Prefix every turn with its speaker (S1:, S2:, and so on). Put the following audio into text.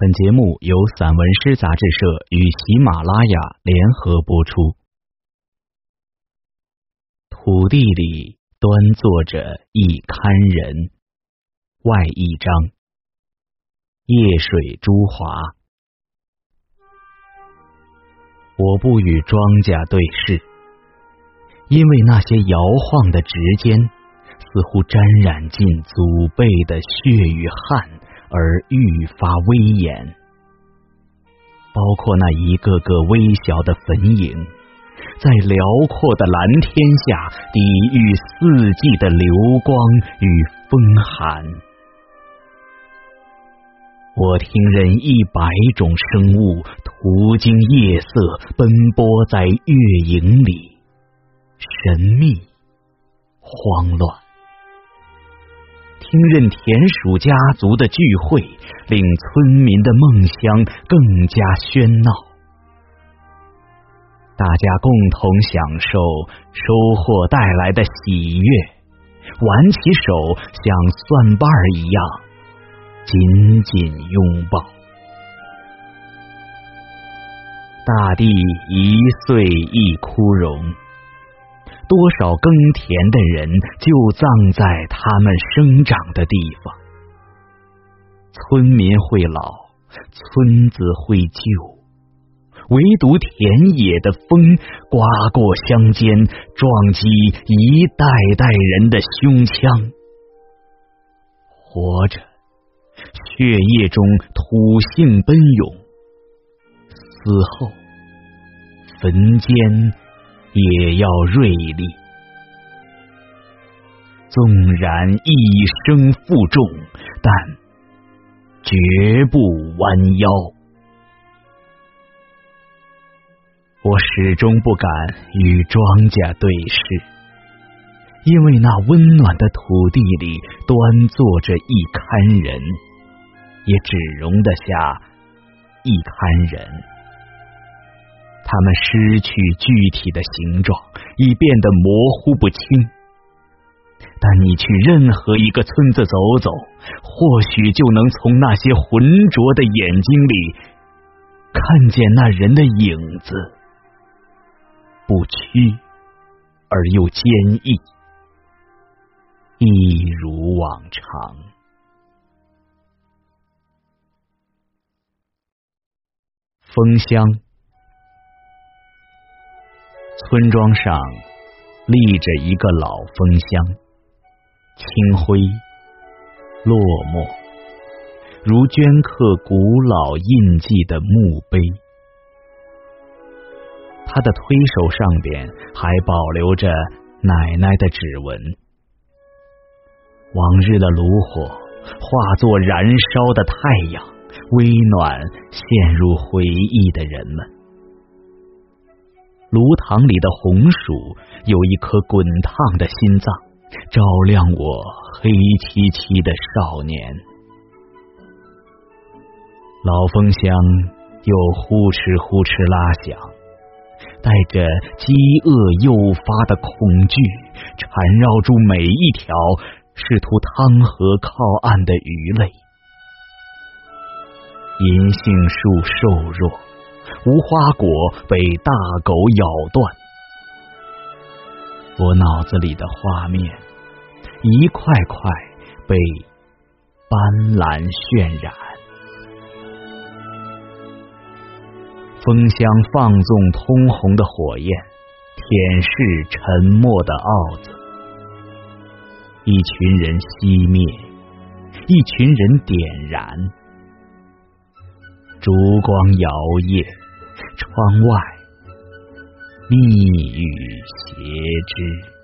S1: 本节目由散文诗杂志社与喜马拉雅联合播出。土地里端坐着一堪人，外一张。夜水朱华，我不与庄稼对视，因为那些摇晃的指尖，似乎沾染进祖辈的血与汗。而愈发威严，包括那一个个微小的坟影，在辽阔的蓝天下抵御四季的流光与风寒。我听任一百种生物途经夜色，奔波在月影里，神秘、慌乱。听任田鼠家族的聚会，令村民的梦乡更加喧闹。大家共同享受收获带来的喜悦，挽起手像蒜瓣一样紧紧拥抱。大地一岁一枯荣。多少耕田的人就葬在他们生长的地方。村民会老，村子会旧，唯独田野的风刮过乡间，撞击一代代人的胸腔。活着，血液中土性奔涌；死后，坟间。也要锐利，纵然一生负重，但绝不弯腰。我始终不敢与庄稼对视，因为那温暖的土地里端坐着一堪人，也只容得下一堪人。他们失去具体的形状，已变得模糊不清。但你去任何一个村子走走，或许就能从那些浑浊的眼睛里看见那人的影子，不屈而又坚毅，一如往常。风香。村庄上立着一个老风箱，清灰落寞，如镌刻古老印记的墓碑。他的推手上边还保留着奶奶的指纹。往日的炉火化作燃烧的太阳，温暖陷入回忆的人们。炉膛里的红薯有一颗滚烫的心脏，照亮我黑漆漆的少年。老风箱又呼哧呼哧拉响，带着饥饿诱发的恐惧，缠绕住每一条试图汤河靠岸的鱼类。银杏树瘦弱。无花果被大狗咬断，我脑子里的画面一块块被斑斓渲染。风箱放纵通红的火焰，舔舐沉默的奥子。一群人熄灭，一群人点燃，烛光摇曳。窗外，密雨斜织。